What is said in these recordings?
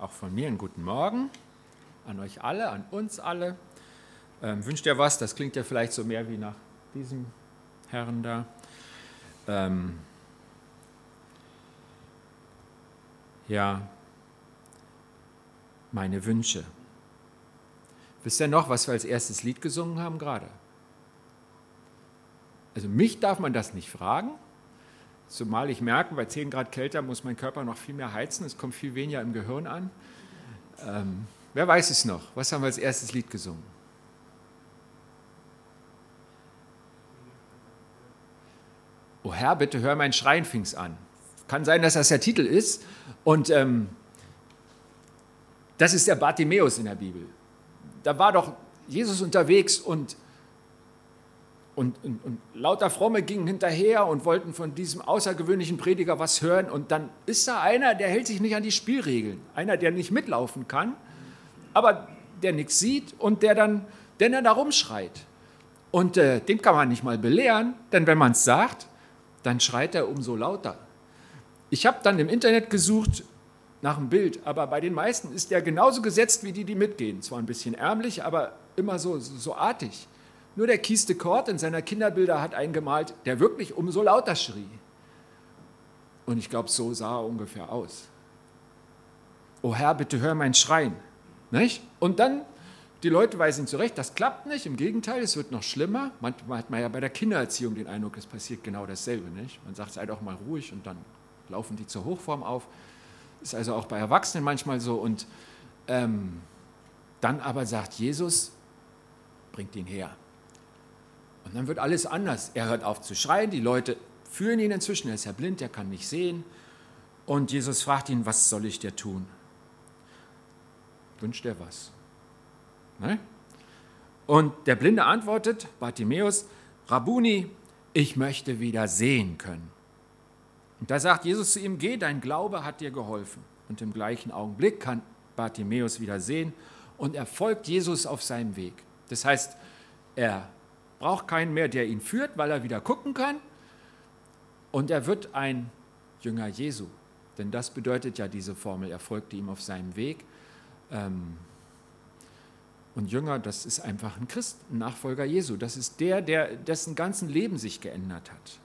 auch von mir einen guten Morgen an euch alle, an uns alle. Ähm, wünscht ihr was? Das klingt ja vielleicht so mehr wie nach diesem Herrn da. Ähm, ja, meine Wünsche. Wisst ihr noch, was wir als erstes Lied gesungen haben gerade? Also mich darf man das nicht fragen, zumal ich merke, bei 10 Grad kälter muss mein Körper noch viel mehr heizen, es kommt viel weniger im Gehirn an. Ähm, wer weiß es noch? Was haben wir als erstes Lied gesungen? Oh Herr, bitte hör mein Schreien, fing's an. Kann sein, dass das der Titel ist. Und ähm, das ist der Bartimäus in der Bibel. Da war doch Jesus unterwegs und, und, und, und lauter Fromme gingen hinterher und wollten von diesem außergewöhnlichen Prediger was hören. Und dann ist da einer, der hält sich nicht an die Spielregeln. Einer, der nicht mitlaufen kann, aber der nichts sieht und der dann, der dann da rumschreit. Und äh, den kann man nicht mal belehren, denn wenn man es sagt, dann schreit er umso lauter. Ich habe dann im Internet gesucht, nach dem Bild. Aber bei den meisten ist der genauso gesetzt wie die, die mitgehen. Zwar ein bisschen ärmlich, aber immer so, so, so artig. Nur der Kies de Kort in seiner Kinderbilder hat einen gemalt, der wirklich umso lauter schrie. Und ich glaube, so sah er ungefähr aus. O Herr, bitte hör mein Schreien. Nicht? Und dann, die Leute weisen zurecht, das klappt nicht, im Gegenteil, es wird noch schlimmer. Manchmal hat man ja bei der Kindererziehung den Eindruck, es passiert genau dasselbe. Nicht? Man sagt, seid auch mal ruhig und dann laufen die zur Hochform auf. Ist also auch bei Erwachsenen manchmal so. Und ähm, dann aber sagt Jesus, bringt ihn her. Und dann wird alles anders. Er hört auf zu schreien, die Leute fühlen ihn inzwischen, er ist ja blind, er kann nicht sehen. Und Jesus fragt ihn, was soll ich dir tun? Wünscht er was? Ne? Und der Blinde antwortet, Bartimäus, Rabuni, ich möchte wieder sehen können. Und da sagt Jesus zu ihm, geh, dein Glaube hat dir geholfen. Und im gleichen Augenblick kann Bartimäus wieder sehen und er folgt Jesus auf seinem Weg. Das heißt, er braucht keinen mehr, der ihn führt, weil er wieder gucken kann. Und er wird ein Jünger Jesu. Denn das bedeutet ja diese Formel, er folgte ihm auf seinem Weg. Ähm, und Jünger, das ist einfach ein Christ, ein Nachfolger Jesu. Das ist der, der dessen ganzen Leben sich geändert hat.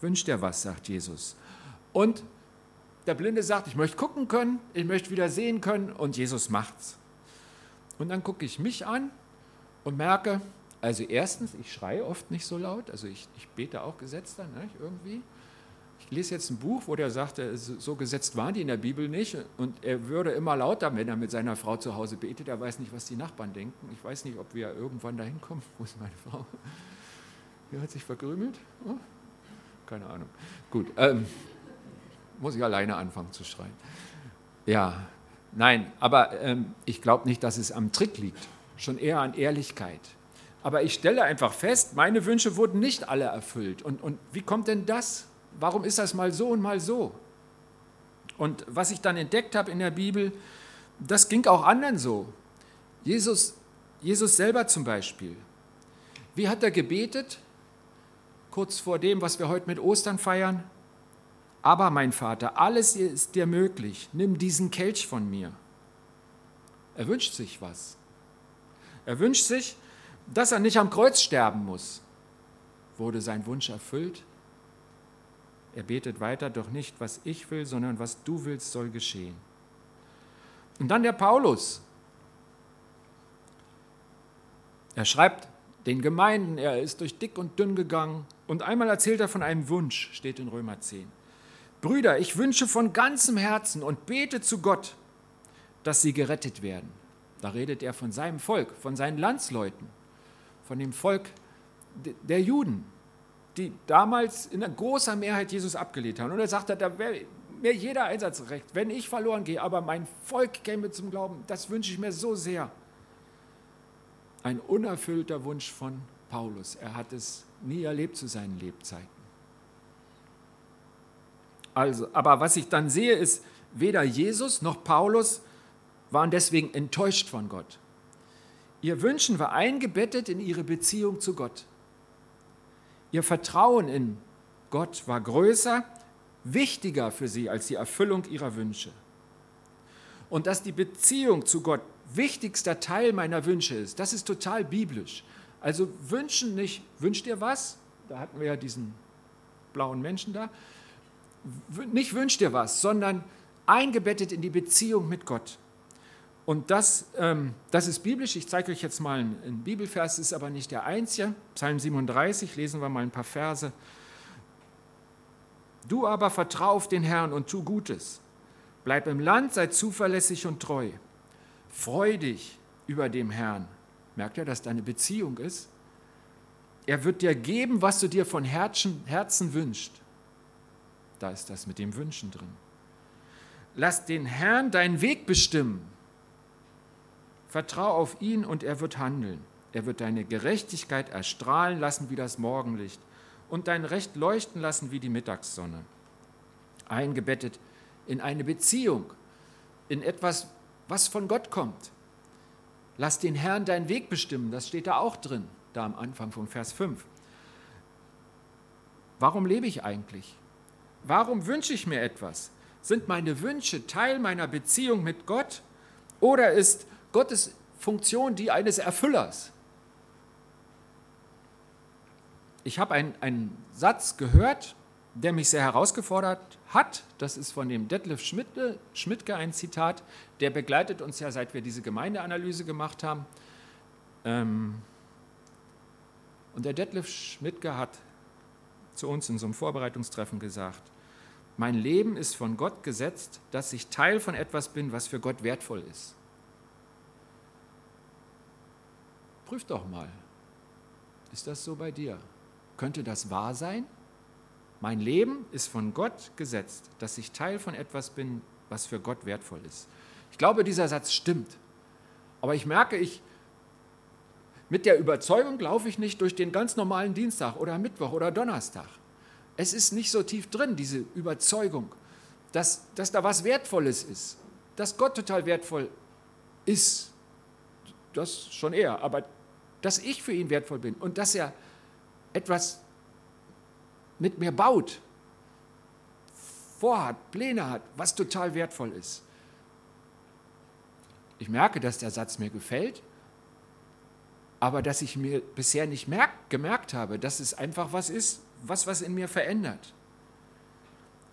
Wünscht er was, sagt Jesus. Und der Blinde sagt, ich möchte gucken können, ich möchte wieder sehen können und Jesus macht's. Und dann gucke ich mich an und merke, also erstens, ich schreie oft nicht so laut, also ich, ich bete auch gesetzter, ne, irgendwie. Ich lese jetzt ein Buch, wo der sagte, so gesetzt waren die in der Bibel nicht und er würde immer lauter, wenn er mit seiner Frau zu Hause betet. Er weiß nicht, was die Nachbarn denken. Ich weiß nicht, ob wir irgendwann dahin kommen. Wo ist meine Frau? Die hat sich verkrümelt. Oh, keine Ahnung. Gut, ähm, muss ich alleine anfangen zu schreien. Ja, nein, aber ähm, ich glaube nicht, dass es am Trick liegt, schon eher an Ehrlichkeit. Aber ich stelle einfach fest, meine Wünsche wurden nicht alle erfüllt. Und, und wie kommt denn das? Warum ist das mal so und mal so? Und was ich dann entdeckt habe in der Bibel, das ging auch anderen so. Jesus, Jesus selber zum Beispiel. Wie hat er gebetet? kurz vor dem, was wir heute mit Ostern feiern. Aber mein Vater, alles ist dir möglich. Nimm diesen Kelch von mir. Er wünscht sich was. Er wünscht sich, dass er nicht am Kreuz sterben muss. Wurde sein Wunsch erfüllt? Er betet weiter, doch nicht, was ich will, sondern was du willst, soll geschehen. Und dann der Paulus. Er schreibt den Gemeinden, er ist durch dick und dünn gegangen, und einmal erzählt er von einem Wunsch, steht in Römer 10. Brüder, ich wünsche von ganzem Herzen und bete zu Gott, dass sie gerettet werden. Da redet er von seinem Volk, von seinen Landsleuten, von dem Volk der Juden, die damals in großer Mehrheit Jesus abgelehnt haben. Und er sagt, da wäre mir jeder Einsatzrecht, wenn ich verloren gehe, aber mein Volk käme zum Glauben, das wünsche ich mir so sehr. Ein unerfüllter Wunsch von Paulus. Er hat es nie erlebt zu seinen Lebzeiten. Also, aber was ich dann sehe, ist, weder Jesus noch Paulus waren deswegen enttäuscht von Gott. Ihr Wünschen war eingebettet in ihre Beziehung zu Gott. Ihr Vertrauen in Gott war größer, wichtiger für sie als die Erfüllung ihrer Wünsche. und dass die Beziehung zu Gott wichtigster Teil meiner Wünsche ist. Das ist total biblisch. Also wünschen nicht, wünscht ihr was? Da hatten wir ja diesen blauen Menschen da. Nicht wünscht ihr was, sondern eingebettet in die Beziehung mit Gott. Und das, ähm, das ist biblisch. Ich zeige euch jetzt mal einen, einen Bibelvers, ist aber nicht der einzige. Psalm 37, lesen wir mal ein paar Verse. Du aber vertrau auf den Herrn und tu Gutes. Bleib im Land, sei zuverlässig und treu. Freu dich über dem Herrn. Merkt ihr, dass deine Beziehung ist? Er wird dir geben, was du dir von Herzen, Herzen wünschst. Da ist das mit dem Wünschen drin. Lass den Herrn deinen Weg bestimmen. Vertrau auf ihn und er wird handeln. Er wird deine Gerechtigkeit erstrahlen lassen wie das Morgenlicht und dein Recht leuchten lassen wie die Mittagssonne. Eingebettet in eine Beziehung, in etwas, was von Gott kommt. Lass den Herrn deinen Weg bestimmen, das steht da auch drin, da am Anfang von Vers 5. Warum lebe ich eigentlich? Warum wünsche ich mir etwas? Sind meine Wünsche Teil meiner Beziehung mit Gott oder ist Gottes Funktion die eines Erfüllers? Ich habe einen, einen Satz gehört, der mich sehr herausgefordert hat. Das ist von dem Detlef Schmidtke, Schmidtke ein Zitat. Der begleitet uns ja, seit wir diese Gemeindeanalyse gemacht haben. Ähm, und der Detlef Schmidtke hat zu uns in so einem Vorbereitungstreffen gesagt, mein Leben ist von Gott gesetzt, dass ich Teil von etwas bin, was für Gott wertvoll ist. Prüf doch mal, ist das so bei dir? Könnte das wahr sein? Mein Leben ist von Gott gesetzt, dass ich Teil von etwas bin, was für Gott wertvoll ist. Ich glaube, dieser Satz stimmt. Aber ich merke, ich, mit der Überzeugung laufe ich nicht durch den ganz normalen Dienstag oder Mittwoch oder Donnerstag. Es ist nicht so tief drin, diese Überzeugung, dass, dass da was Wertvolles ist, dass Gott total wertvoll ist. Das schon eher, aber dass ich für ihn wertvoll bin und dass er etwas mit mir baut, vorhat, Pläne hat, was total wertvoll ist. Ich merke, dass der Satz mir gefällt, aber dass ich mir bisher nicht merk, gemerkt habe, dass es einfach was ist, was was in mir verändert.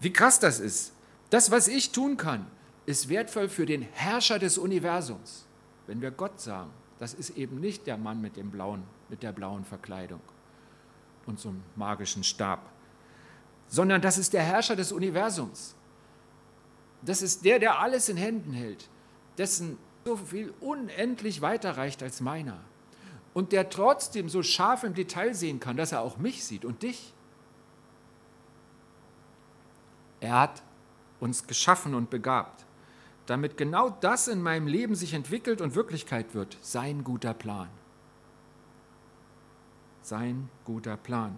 Wie krass das ist. Das, was ich tun kann, ist wertvoll für den Herrscher des Universums. Wenn wir Gott sagen, das ist eben nicht der Mann mit, dem blauen, mit der blauen Verkleidung und so einem magischen Stab, sondern das ist der Herrscher des Universums. Das ist der, der alles in Händen hält, dessen so viel unendlich weiter reicht als meiner und der trotzdem so scharf im Detail sehen kann, dass er auch mich sieht und dich. Er hat uns geschaffen und begabt, damit genau das in meinem Leben sich entwickelt und Wirklichkeit wird. Sein guter Plan. Sein guter Plan.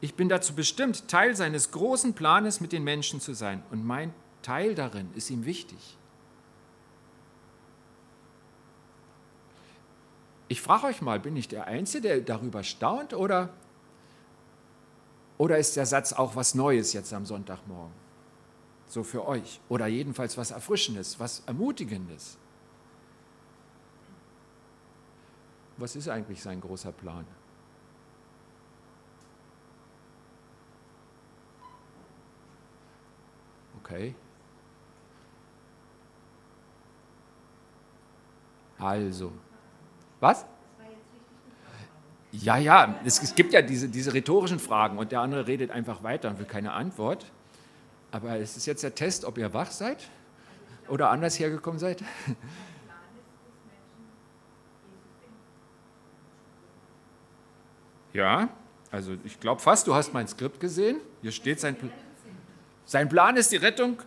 Ich bin dazu bestimmt, Teil seines großen Planes mit den Menschen zu sein. Und mein Teil darin ist ihm wichtig. Ich frage euch mal, bin ich der Einzige, der darüber staunt oder, oder ist der Satz auch was Neues jetzt am Sonntagmorgen? So für euch. Oder jedenfalls was Erfrischendes, was Ermutigendes. Was ist eigentlich sein großer Plan? Okay. Also, was? Ja, ja, es, gibt ja diese, diese rhetorischen Fragen und der andere redet einfach weiter und will keine Antwort. Aber es ist jetzt der Test, ob ihr wach seid oder anders hergekommen seid. Ja, also ich glaube fast, du hast mein Skript gesehen. Hier steht sein, sein Plan ist die Rettung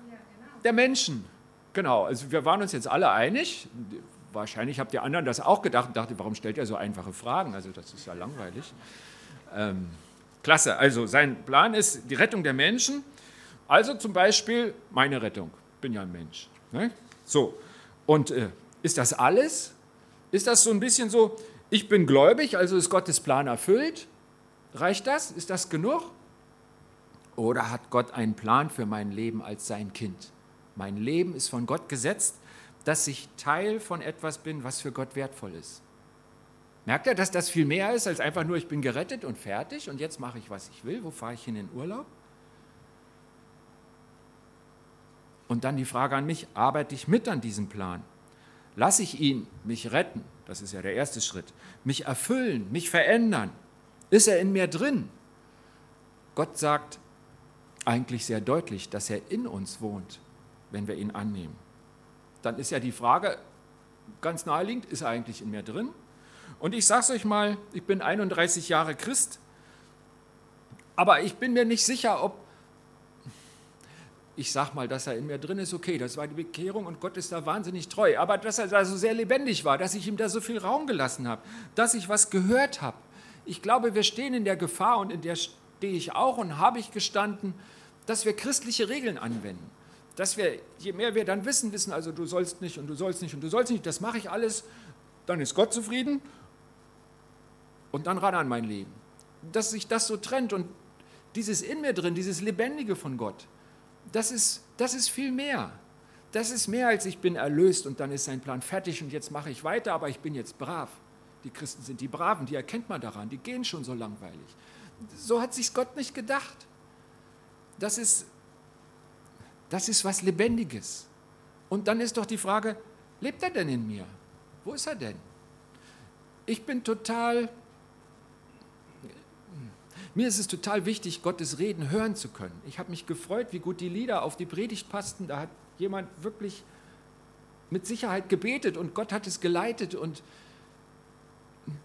der Menschen. Genau, also wir waren uns jetzt alle einig. Wahrscheinlich habt ihr anderen das auch gedacht und dachte, warum stellt er so einfache Fragen? Also das ist ja langweilig. Ähm, klasse, also sein Plan ist die Rettung der Menschen. Also zum Beispiel meine Rettung. Bin ja ein Mensch. Ne? So, und äh, ist das alles? Ist das so ein bisschen so, ich bin gläubig, also ist Gottes Plan erfüllt? Reicht das? Ist das genug? Oder hat Gott einen Plan für mein Leben als sein Kind? Mein Leben ist von Gott gesetzt, dass ich Teil von etwas bin, was für Gott wertvoll ist. Merkt er, dass das viel mehr ist als einfach nur, ich bin gerettet und fertig und jetzt mache ich, was ich will? Wo fahre ich hin in den Urlaub? Und dann die Frage an mich, arbeite ich mit an diesem Plan? Lasse ich ihn mich retten? Das ist ja der erste Schritt. Mich erfüllen, mich verändern. Ist er in mir drin? Gott sagt eigentlich sehr deutlich, dass er in uns wohnt, wenn wir ihn annehmen. Dann ist ja die Frage ganz naheliegend, ist er eigentlich in mir drin? Und ich sage es euch mal, ich bin 31 Jahre Christ, aber ich bin mir nicht sicher, ob ich sage mal, dass er in mir drin ist, okay, das war die Bekehrung und Gott ist da wahnsinnig treu. Aber dass er da so sehr lebendig war, dass ich ihm da so viel Raum gelassen habe, dass ich was gehört habe. Ich glaube, wir stehen in der Gefahr und in der stehe ich auch und habe ich gestanden, dass wir christliche Regeln anwenden. Dass wir, je mehr wir dann wissen, wissen, also du sollst nicht und du sollst nicht und du sollst nicht, das mache ich alles, dann ist Gott zufrieden und dann ran an mein Leben. Dass sich das so trennt und dieses in mir drin, dieses Lebendige von Gott, das ist, das ist viel mehr. Das ist mehr als ich bin erlöst und dann ist sein Plan fertig und jetzt mache ich weiter, aber ich bin jetzt brav. Die Christen sind die Braven, die erkennt man daran, die gehen schon so langweilig. So hat sich Gott nicht gedacht. Das ist, das ist was Lebendiges. Und dann ist doch die Frage, lebt er denn in mir? Wo ist er denn? Ich bin total mir ist es total wichtig, Gottes Reden hören zu können. Ich habe mich gefreut, wie gut die Lieder auf die Predigt passten. Da hat jemand wirklich mit Sicherheit gebetet und Gott hat es geleitet. Und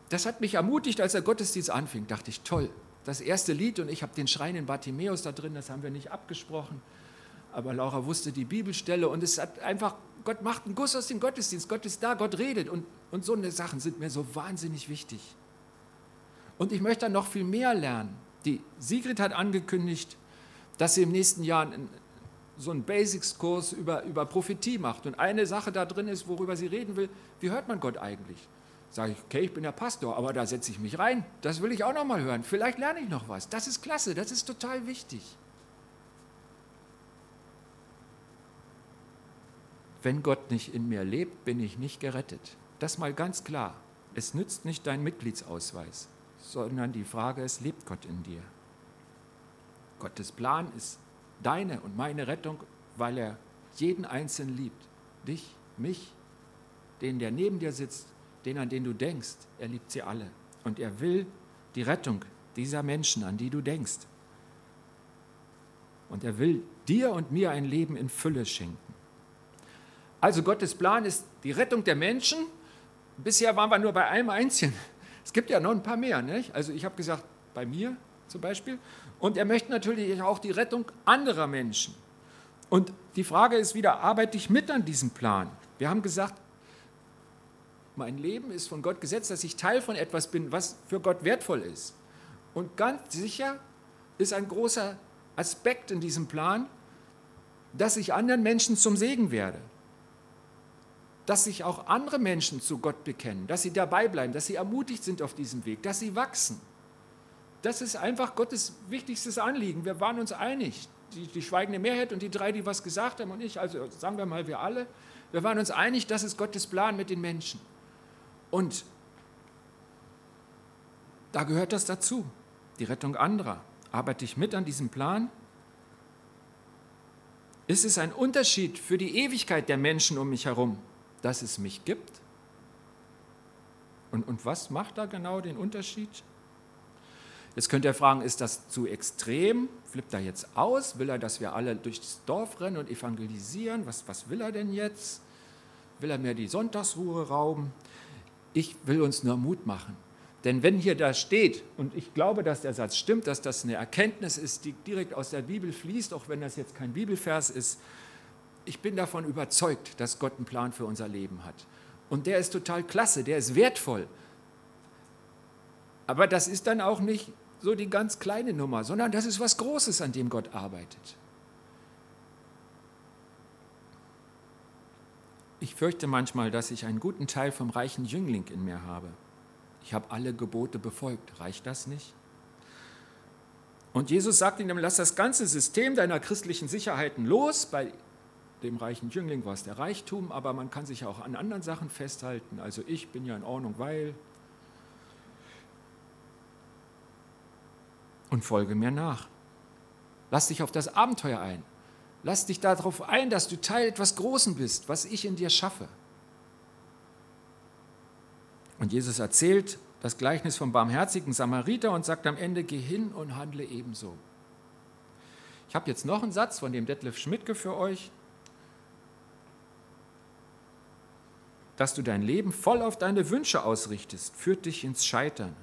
das hat mich ermutigt, als der Gottesdienst anfing. Dachte ich, toll, das erste Lied und ich habe den Schrein in Bartimäus da drin, das haben wir nicht abgesprochen. Aber Laura wusste die Bibelstelle und es hat einfach, Gott macht einen Guss aus dem Gottesdienst. Gott ist da, Gott redet. Und, und so eine Sachen sind mir so wahnsinnig wichtig. Und ich möchte noch viel mehr lernen. Die Sigrid hat angekündigt, dass sie im nächsten Jahr so einen Basics-Kurs über, über Prophetie macht. Und eine Sache da drin ist, worüber sie reden will, wie hört man Gott eigentlich? Sage ich, okay, ich bin der Pastor, aber da setze ich mich rein. Das will ich auch noch mal hören. Vielleicht lerne ich noch was. Das ist klasse, das ist total wichtig. Wenn Gott nicht in mir lebt, bin ich nicht gerettet. Das mal ganz klar. Es nützt nicht dein Mitgliedsausweis sondern die Frage ist, lebt Gott in dir? Gottes Plan ist deine und meine Rettung, weil er jeden Einzelnen liebt. Dich, mich, den, der neben dir sitzt, den, an den du denkst. Er liebt sie alle. Und er will die Rettung dieser Menschen, an die du denkst. Und er will dir und mir ein Leben in Fülle schenken. Also Gottes Plan ist die Rettung der Menschen. Bisher waren wir nur bei einem einzigen. Es gibt ja noch ein paar mehr. Nicht? Also ich habe gesagt, bei mir zum Beispiel. Und er möchte natürlich auch die Rettung anderer Menschen. Und die Frage ist wieder, arbeite ich mit an diesem Plan? Wir haben gesagt, mein Leben ist von Gott gesetzt, dass ich Teil von etwas bin, was für Gott wertvoll ist. Und ganz sicher ist ein großer Aspekt in diesem Plan, dass ich anderen Menschen zum Segen werde dass sich auch andere Menschen zu Gott bekennen, dass sie dabei bleiben, dass sie ermutigt sind auf diesem Weg, dass sie wachsen. Das ist einfach Gottes wichtigstes Anliegen. Wir waren uns einig, die, die schweigende Mehrheit und die drei, die was gesagt haben und ich, also sagen wir mal wir alle, wir waren uns einig, das ist Gottes Plan mit den Menschen. Und da gehört das dazu, die Rettung anderer. Arbeite ich mit an diesem Plan? Ist es ein Unterschied für die Ewigkeit der Menschen um mich herum, dass es mich gibt? Und, und was macht da genau den Unterschied? Jetzt könnt ihr fragen, ist das zu extrem? Flippt er jetzt aus? Will er, dass wir alle durchs Dorf rennen und evangelisieren? Was, was will er denn jetzt? Will er mir die Sonntagsruhe rauben? Ich will uns nur Mut machen. Denn wenn hier da steht, und ich glaube, dass der Satz stimmt, dass das eine Erkenntnis ist, die direkt aus der Bibel fließt, auch wenn das jetzt kein Bibelvers ist, ich bin davon überzeugt, dass Gott einen Plan für unser Leben hat. Und der ist total klasse, der ist wertvoll. Aber das ist dann auch nicht so die ganz kleine Nummer, sondern das ist was Großes, an dem Gott arbeitet. Ich fürchte manchmal, dass ich einen guten Teil vom reichen Jüngling in mir habe. Ich habe alle Gebote befolgt. Reicht das nicht? Und Jesus sagt ihnen, lass das ganze System deiner christlichen Sicherheiten los. Bei dem reichen Jüngling war es der Reichtum, aber man kann sich auch an anderen Sachen festhalten. Also ich bin ja in Ordnung, weil. Und folge mir nach. Lass dich auf das Abenteuer ein. Lass dich darauf ein, dass du Teil etwas Großen bist, was ich in dir schaffe. Und Jesus erzählt das Gleichnis vom barmherzigen Samariter und sagt am Ende, geh hin und handle ebenso. Ich habe jetzt noch einen Satz von dem Detlef Schmidtke für euch. Dass du dein Leben voll auf deine Wünsche ausrichtest, führt dich ins Scheitern.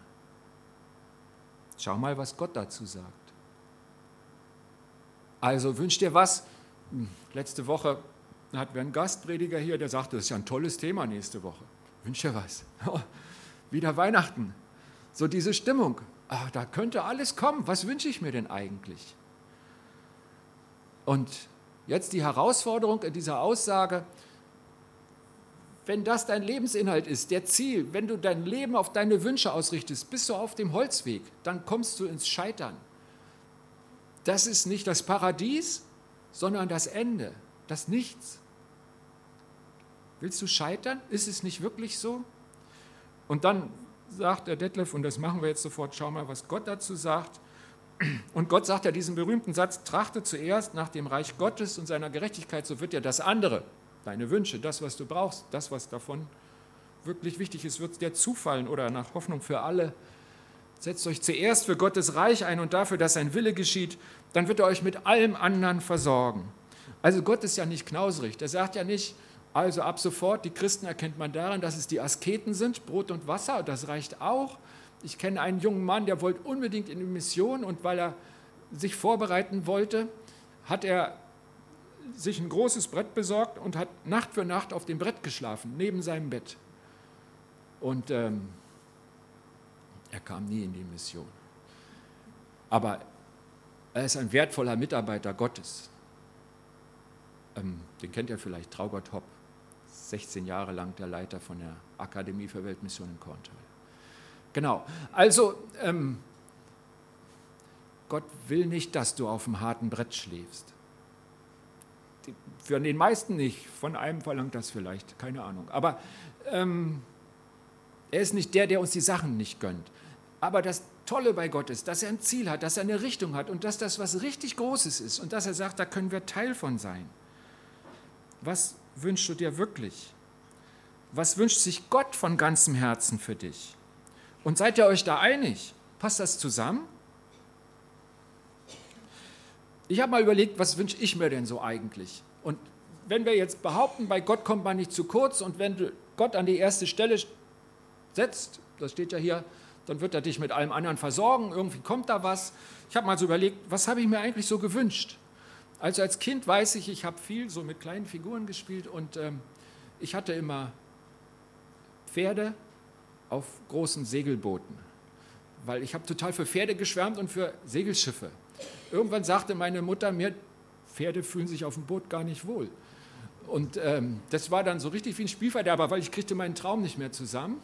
Schau mal, was Gott dazu sagt. Also wünsch dir was. Hm, letzte Woche hatten wir einen Gastprediger hier, der sagte, das ist ja ein tolles Thema nächste Woche. Wünsch dir was. wieder Weihnachten. So diese Stimmung. Ach, da könnte alles kommen. Was wünsche ich mir denn eigentlich? Und jetzt die Herausforderung in dieser Aussage, wenn das dein Lebensinhalt ist, der Ziel, wenn du dein Leben auf deine Wünsche ausrichtest, bist du auf dem Holzweg, dann kommst du ins Scheitern. Das ist nicht das Paradies, sondern das Ende, das Nichts. Willst du scheitern? Ist es nicht wirklich so? Und dann sagt der Detlef, und das machen wir jetzt sofort, schau mal, was Gott dazu sagt. Und Gott sagt ja diesen berühmten Satz, trachte zuerst nach dem Reich Gottes und seiner Gerechtigkeit, so wird ja das andere, deine Wünsche, das, was du brauchst, das, was davon wirklich wichtig ist, wird dir zufallen oder nach Hoffnung für alle. Setzt euch zuerst für Gottes Reich ein und dafür, dass sein Wille geschieht, dann wird er euch mit allem anderen versorgen. Also Gott ist ja nicht knauserig. Der sagt ja nicht, also ab sofort, die Christen erkennt man daran, dass es die Asketen sind, Brot und Wasser, das reicht auch. Ich kenne einen jungen Mann, der wollte unbedingt in die Mission und weil er sich vorbereiten wollte, hat er sich ein großes Brett besorgt und hat Nacht für Nacht auf dem Brett geschlafen, neben seinem Bett. Und ähm, er kam nie in die Mission. Aber er ist ein wertvoller Mitarbeiter Gottes. Ähm, den kennt ihr vielleicht, Traugott Hopp, 16 Jahre lang der Leiter von der Akademie für Weltmission in Korntal. Genau, also ähm, Gott will nicht, dass du auf dem harten Brett schläfst. Für den meisten nicht, von einem verlangt das vielleicht, keine Ahnung. Aber ähm, er ist nicht der, der uns die Sachen nicht gönnt. Aber das Tolle bei Gott ist, dass er ein Ziel hat, dass er eine Richtung hat und dass das was richtig Großes ist und dass er sagt, da können wir Teil von sein. Was wünschst du dir wirklich? Was wünscht sich Gott von ganzem Herzen für dich? Und seid ihr euch da einig? Passt das zusammen? Ich habe mal überlegt, was wünsche ich mir denn so eigentlich? Und wenn wir jetzt behaupten, bei Gott kommt man nicht zu kurz und wenn du Gott an die erste Stelle setzt, das steht ja hier, dann wird er dich mit allem anderen versorgen, irgendwie kommt da was. Ich habe mal so überlegt, was habe ich mir eigentlich so gewünscht? Also als Kind weiß ich, ich habe viel so mit kleinen Figuren gespielt und ähm, ich hatte immer Pferde auf großen Segelbooten, weil ich habe total für Pferde geschwärmt und für Segelschiffe. Irgendwann sagte meine Mutter mir, Pferde fühlen sich auf dem Boot gar nicht wohl. Und ähm, das war dann so richtig wie ein Spielverderber, weil ich kriegte meinen Traum nicht mehr zusammen.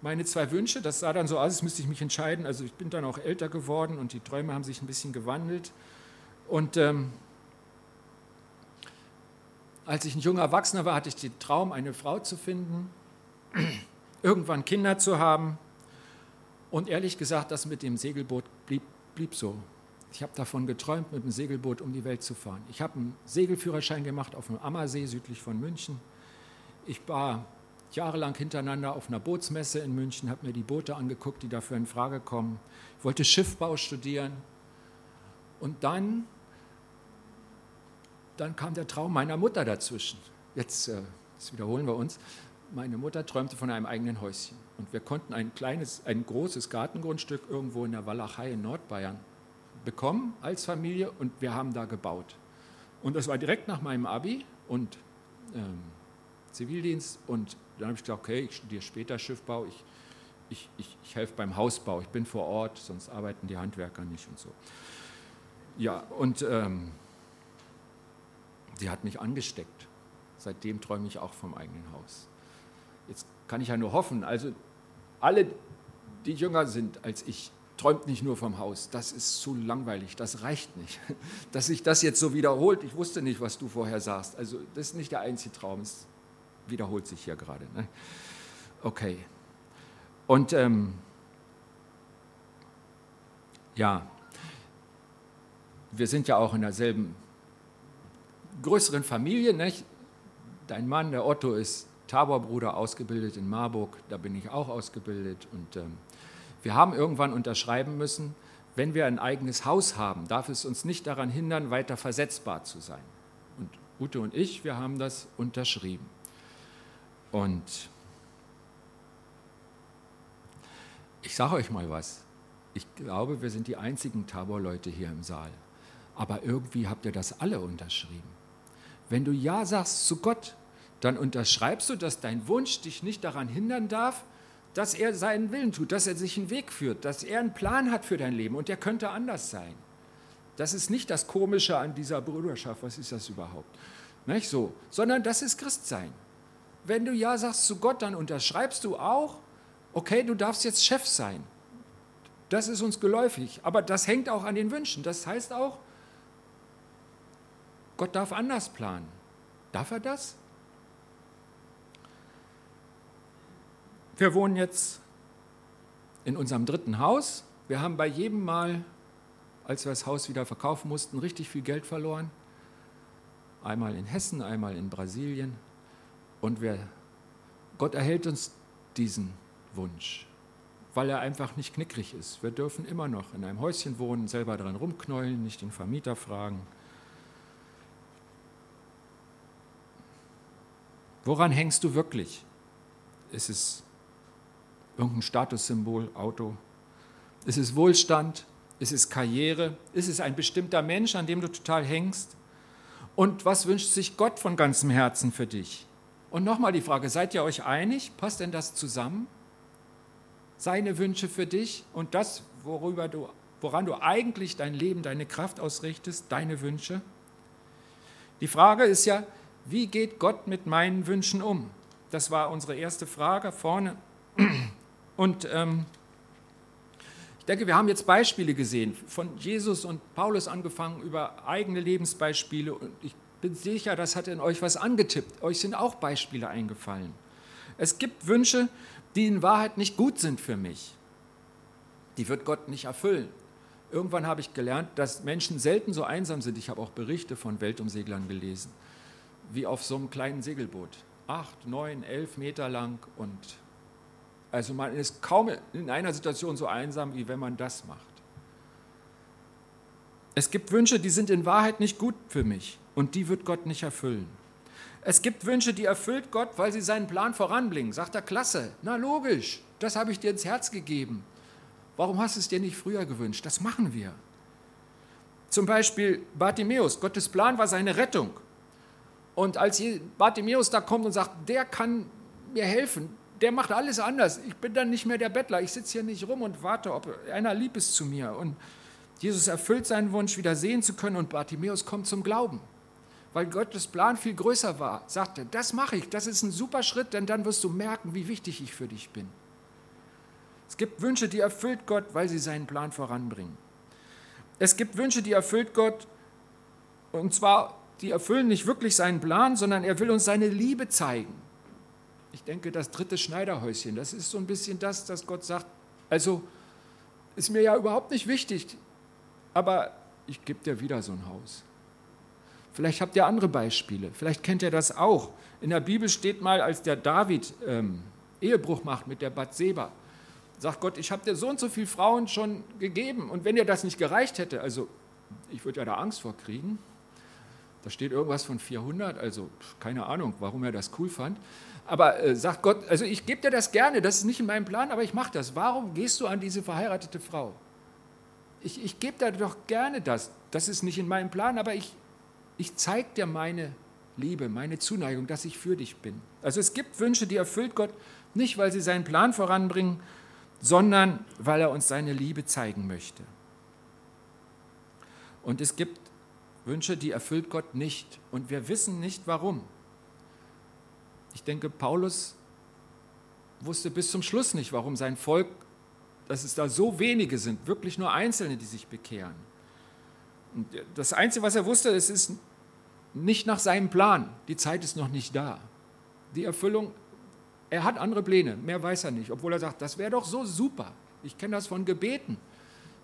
Meine zwei Wünsche, das sah dann so aus, als müsste ich mich entscheiden. Also ich bin dann auch älter geworden und die Träume haben sich ein bisschen gewandelt. Und ähm, als ich ein junger Erwachsener war, hatte ich den Traum, eine Frau zu finden, irgendwann Kinder zu haben. Und ehrlich gesagt, das mit dem Segelboot blieb, blieb so. Ich habe davon geträumt, mit dem Segelboot um die Welt zu fahren. Ich habe einen Segelführerschein gemacht auf dem Ammersee südlich von München. Ich war jahrelang hintereinander auf einer Bootsmesse in München, habe mir die Boote angeguckt, die dafür in Frage kommen. Ich wollte Schiffbau studieren. Und dann dann kam der Traum meiner Mutter dazwischen. Jetzt, äh, jetzt wiederholen wir uns. Meine Mutter träumte von einem eigenen Häuschen. Und wir konnten ein kleines, ein großes Gartengrundstück irgendwo in der Walachei in Nordbayern bekommen als Familie und wir haben da gebaut. Und das war direkt nach meinem Abi und ähm, Zivildienst. Und dann habe ich gesagt, okay, ich studiere später Schiffbau, ich, ich, ich, ich helfe beim Hausbau, ich bin vor Ort, sonst arbeiten die Handwerker nicht und so. Ja, und ähm, sie hat mich angesteckt. Seitdem träume ich auch vom eigenen Haus. Jetzt kann ich ja nur hoffen, also alle, die jünger sind als ich, träumt nicht nur vom Haus. Das ist zu langweilig, das reicht nicht. Dass sich das jetzt so wiederholt, ich wusste nicht, was du vorher sagst. Also das ist nicht der einzige Traum, es wiederholt sich hier gerade. Ne? Okay. Und ähm, ja, wir sind ja auch in derselben größeren Familie. Nicht? Dein Mann, der Otto, ist Taborbruder, ausgebildet in Marburg. Da bin ich auch ausgebildet. Und ähm, wir haben irgendwann unterschreiben müssen, wenn wir ein eigenes Haus haben, darf es uns nicht daran hindern, weiter versetzbar zu sein. Und Ute und ich, wir haben das unterschrieben. Und ich sage euch mal was. Ich glaube, wir sind die einzigen Tabor-Leute hier im Saal. Aber irgendwie habt ihr das alle unterschrieben. Wenn du Ja sagst zu Gott, dann unterschreibst du, dass dein Wunsch dich nicht daran hindern darf, dass er seinen Willen tut, dass er sich einen Weg führt, dass er einen Plan hat für dein Leben und der könnte anders sein. Das ist nicht das Komische an dieser Brüderschaft, was ist das überhaupt? Nicht so, sondern das ist Christsein. Wenn du Ja sagst zu Gott, dann unterschreibst du auch, okay, du darfst jetzt Chef sein. Das ist uns geläufig, aber das hängt auch an den Wünschen. Das heißt auch, Gott darf anders planen. Darf er das? Wir wohnen jetzt in unserem dritten Haus. Wir haben bei jedem Mal, als wir das Haus wieder verkaufen mussten, richtig viel Geld verloren. Einmal in Hessen, einmal in Brasilien. Und wir, Gott erhält uns diesen Wunsch, weil er einfach nicht knickrig ist. Wir dürfen immer noch in einem Häuschen wohnen, selber dran rumknäulen, nicht den Vermieter fragen. Woran hängst du wirklich? Ist es irgendein Statussymbol, Auto? Ist es Wohlstand? Ist es Karriere? Ist es ein bestimmter Mensch, an dem du total hängst? Und was wünscht sich Gott von ganzem Herzen für dich? Und nochmal die Frage, seid ihr euch einig? Passt denn das zusammen? Seine Wünsche für dich und das, worüber du, woran du eigentlich dein Leben, deine Kraft ausrichtest, deine Wünsche? Die Frage ist ja, wie geht Gott mit meinen Wünschen um? Das war unsere erste Frage vorne. Und ähm, ich denke, wir haben jetzt Beispiele gesehen, von Jesus und Paulus angefangen über eigene Lebensbeispiele. Und ich bin sicher, das hat in euch was angetippt. Euch sind auch Beispiele eingefallen. Es gibt Wünsche, die in Wahrheit nicht gut sind für mich. Die wird Gott nicht erfüllen. Irgendwann habe ich gelernt, dass Menschen selten so einsam sind. Ich habe auch Berichte von Weltumseglern gelesen, wie auf so einem kleinen Segelboot. Acht, neun, elf Meter lang und also man ist kaum in einer Situation so einsam, wie wenn man das macht. Es gibt Wünsche, die sind in Wahrheit nicht gut für mich und die wird Gott nicht erfüllen. Es gibt Wünsche, die erfüllt Gott, weil sie seinen Plan voranbringen. Sagt er, klasse, na logisch, das habe ich dir ins Herz gegeben. Warum hast du es dir nicht früher gewünscht? Das machen wir. Zum Beispiel Bartimäus, Gottes Plan war seine Rettung. Und als Bartimäus da kommt und sagt, der kann mir helfen, der macht alles anders. Ich bin dann nicht mehr der Bettler. Ich sitze hier nicht rum und warte, ob einer lieb ist zu mir. Und Jesus erfüllt seinen Wunsch, wieder sehen zu können. Und Bartimäus kommt zum Glauben. Weil Gottes Plan viel größer war, sagte, das mache ich, das ist ein super Schritt, denn dann wirst du merken, wie wichtig ich für dich bin. Es gibt Wünsche, die erfüllt Gott, weil sie seinen Plan voranbringen. Es gibt Wünsche, die erfüllt Gott, und zwar, die erfüllen nicht wirklich seinen Plan, sondern er will uns seine Liebe zeigen ich denke, das dritte Schneiderhäuschen, das ist so ein bisschen das, dass Gott sagt, also ist mir ja überhaupt nicht wichtig, aber ich gebe dir wieder so ein Haus. Vielleicht habt ihr andere Beispiele, vielleicht kennt ihr das auch. In der Bibel steht mal, als der David ähm, Ehebruch macht mit der Bathseba, sagt Gott, ich habe dir so und so viele Frauen schon gegeben und wenn dir das nicht gereicht hätte, also ich würde ja da Angst vor kriegen, da steht irgendwas von 400, also keine Ahnung, warum er das cool fand. Aber äh, sagt Gott, also ich gebe dir das gerne, das ist nicht in meinem Plan, aber ich mache das. Warum gehst du an diese verheiratete Frau? Ich, ich gebe dir doch gerne das. Das ist nicht in meinem Plan, aber ich, ich zeige dir meine Liebe, meine Zuneigung, dass ich für dich bin. Also es gibt Wünsche, die erfüllt Gott nicht, weil sie seinen Plan voranbringen, sondern weil er uns seine Liebe zeigen möchte. Und es gibt Wünsche, die erfüllt Gott nicht. Und wir wissen nicht warum. Ich denke, Paulus wusste bis zum Schluss nicht, warum sein Volk dass es da so wenige sind, wirklich nur Einzelne, die sich bekehren. Und das Einzige, was er wusste, es ist nicht nach seinem Plan. Die Zeit ist noch nicht da. Die Erfüllung, er hat andere Pläne, mehr weiß er nicht, obwohl er sagt, das wäre doch so super. Ich kenne das von Gebeten.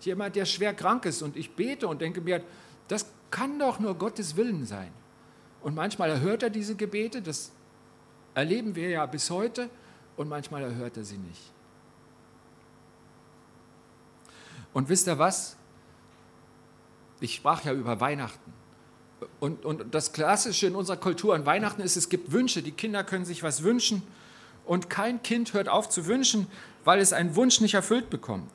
Jemand, der schwer krank ist und ich bete und denke mir, das kann doch nur Gottes Willen sein. Und manchmal erhört er diese Gebete, das erleben wir ja bis heute, und manchmal erhört er sie nicht. Und wisst ihr was? Ich sprach ja über Weihnachten. Und, und das Klassische in unserer Kultur an Weihnachten ist, es gibt Wünsche. Die Kinder können sich was wünschen. Und kein Kind hört auf zu wünschen, weil es einen Wunsch nicht erfüllt bekommt.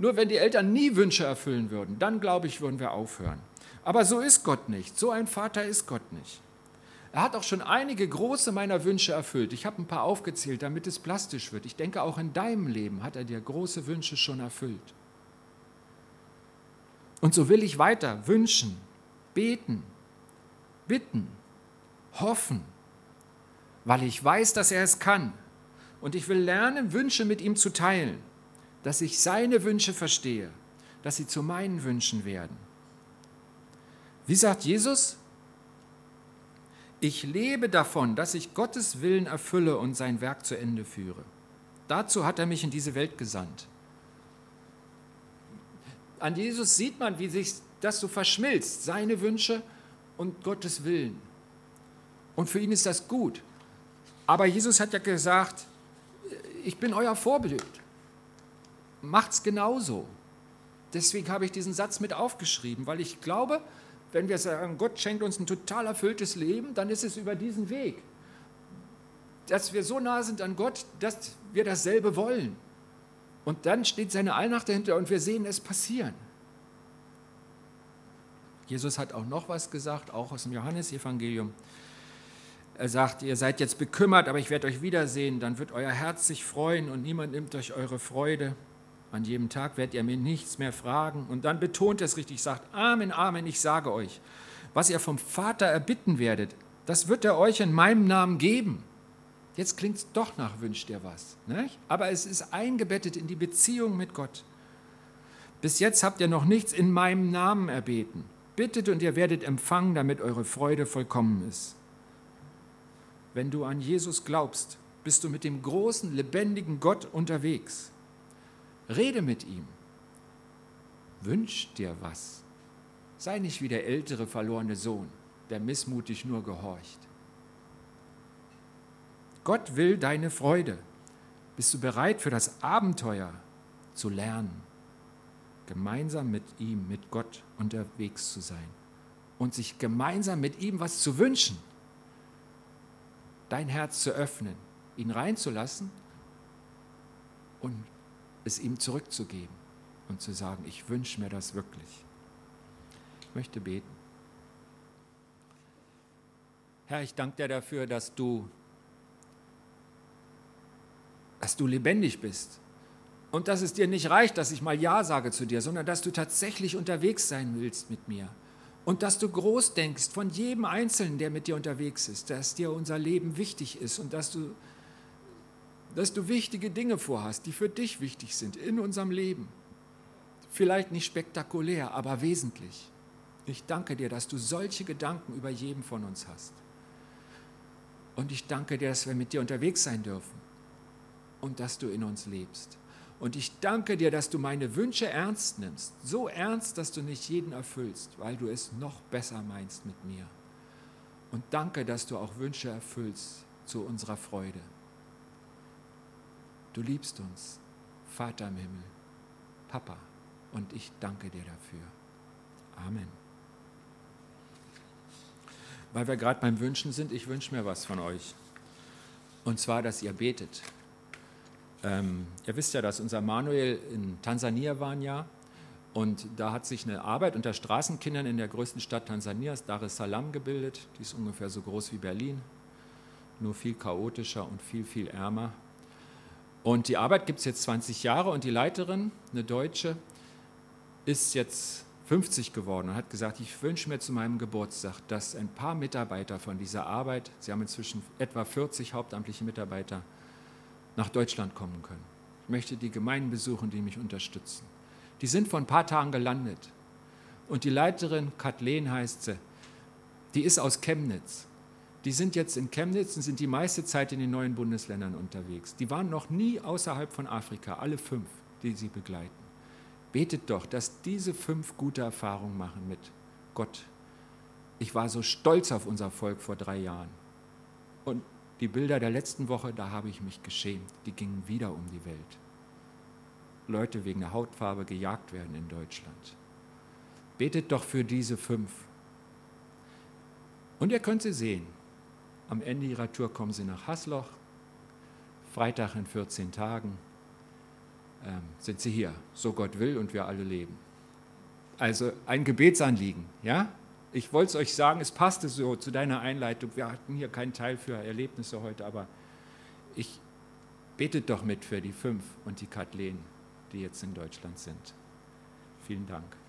Nur wenn die Eltern nie Wünsche erfüllen würden, dann glaube ich, würden wir aufhören. Aber so ist Gott nicht. So ein Vater ist Gott nicht. Er hat auch schon einige große meiner Wünsche erfüllt. Ich habe ein paar aufgezählt, damit es plastisch wird. Ich denke, auch in deinem Leben hat er dir große Wünsche schon erfüllt. Und so will ich weiter wünschen, beten, bitten, hoffen, weil ich weiß, dass er es kann. Und ich will lernen, Wünsche mit ihm zu teilen, dass ich seine Wünsche verstehe, dass sie zu meinen Wünschen werden. Wie sagt Jesus? Ich lebe davon, dass ich Gottes Willen erfülle und sein Werk zu Ende führe. Dazu hat er mich in diese Welt gesandt. An Jesus sieht man, wie sich das so verschmilzt, seine Wünsche und Gottes Willen. Und für ihn ist das gut. Aber Jesus hat ja gesagt, ich bin euer Vorbild. Macht's genauso. Deswegen habe ich diesen Satz mit aufgeschrieben, weil ich glaube, wenn wir sagen, Gott schenkt uns ein total erfülltes Leben, dann ist es über diesen Weg. Dass wir so nah sind an Gott, dass wir dasselbe wollen. Und dann steht seine Allmacht dahinter und wir sehen es passieren. Jesus hat auch noch was gesagt, auch aus dem Johannesevangelium. Er sagt, ihr seid jetzt bekümmert, aber ich werde euch wiedersehen, dann wird euer Herz sich freuen und niemand nimmt euch eure Freude. An jedem Tag werdet ihr mir nichts mehr fragen. Und dann betont es richtig, sagt, Amen, Amen, ich sage euch, was ihr vom Vater erbitten werdet, das wird er euch in meinem Namen geben. Jetzt klingt es doch nach wünscht ihr was. Nicht? Aber es ist eingebettet in die Beziehung mit Gott. Bis jetzt habt ihr noch nichts in meinem Namen erbeten. Bittet und ihr werdet empfangen, damit eure Freude vollkommen ist. Wenn du an Jesus glaubst, bist du mit dem großen, lebendigen Gott unterwegs. Rede mit ihm. Wünsch dir was. Sei nicht wie der ältere verlorene Sohn, der missmutig nur gehorcht. Gott will deine Freude. Bist du bereit für das Abenteuer zu lernen? gemeinsam mit ihm, mit Gott unterwegs zu sein und sich gemeinsam mit ihm was zu wünschen, dein Herz zu öffnen, ihn reinzulassen und es ihm zurückzugeben und zu sagen, ich wünsche mir das wirklich. Ich möchte beten. Herr, ich danke dir dafür, dass du, dass du lebendig bist, und dass es dir nicht reicht, dass ich mal Ja sage zu dir, sondern dass du tatsächlich unterwegs sein willst mit mir. Und dass du groß denkst von jedem Einzelnen, der mit dir unterwegs ist, dass dir unser Leben wichtig ist und dass du, dass du wichtige Dinge vorhast, die für dich wichtig sind in unserem Leben. Vielleicht nicht spektakulär, aber wesentlich. Ich danke dir, dass du solche Gedanken über jedem von uns hast. Und ich danke dir, dass wir mit dir unterwegs sein dürfen und dass du in uns lebst. Und ich danke dir, dass du meine Wünsche ernst nimmst. So ernst, dass du nicht jeden erfüllst, weil du es noch besser meinst mit mir. Und danke, dass du auch Wünsche erfüllst zu unserer Freude. Du liebst uns, Vater im Himmel, Papa. Und ich danke dir dafür. Amen. Weil wir gerade beim Wünschen sind, ich wünsche mir was von euch. Und zwar, dass ihr betet. Ähm, ihr wisst ja, dass unser Manuel in Tansania war ein und da hat sich eine Arbeit unter Straßenkindern in der größten Stadt Tansanias, Dar es Salaam, gebildet. Die ist ungefähr so groß wie Berlin, nur viel chaotischer und viel, viel ärmer. Und die Arbeit gibt es jetzt 20 Jahre und die Leiterin, eine Deutsche, ist jetzt 50 geworden und hat gesagt, ich wünsche mir zu meinem Geburtstag, dass ein paar Mitarbeiter von dieser Arbeit, sie haben inzwischen etwa 40 hauptamtliche Mitarbeiter, nach Deutschland kommen können. Ich möchte die Gemeinden besuchen, die mich unterstützen. Die sind vor ein paar Tagen gelandet. Und die Leiterin, Kathleen heißt sie, die ist aus Chemnitz. Die sind jetzt in Chemnitz und sind die meiste Zeit in den neuen Bundesländern unterwegs. Die waren noch nie außerhalb von Afrika, alle fünf, die sie begleiten. Betet doch, dass diese fünf gute Erfahrungen machen mit Gott. Ich war so stolz auf unser Volk vor drei Jahren. Und die Bilder der letzten Woche, da habe ich mich geschämt. Die gingen wieder um die Welt. Leute wegen der Hautfarbe gejagt werden in Deutschland. Betet doch für diese fünf. Und ihr könnt sie sehen. Am Ende ihrer Tour kommen sie nach Hasloch. Freitag in 14 Tagen ähm, sind sie hier, so Gott will und wir alle leben. Also ein Gebetsanliegen, ja? Ich wollte es euch sagen, es passte so zu deiner Einleitung. Wir hatten hier keinen Teil für Erlebnisse heute, aber ich betet doch mit für die fünf und die Kathleen, die jetzt in Deutschland sind. Vielen Dank.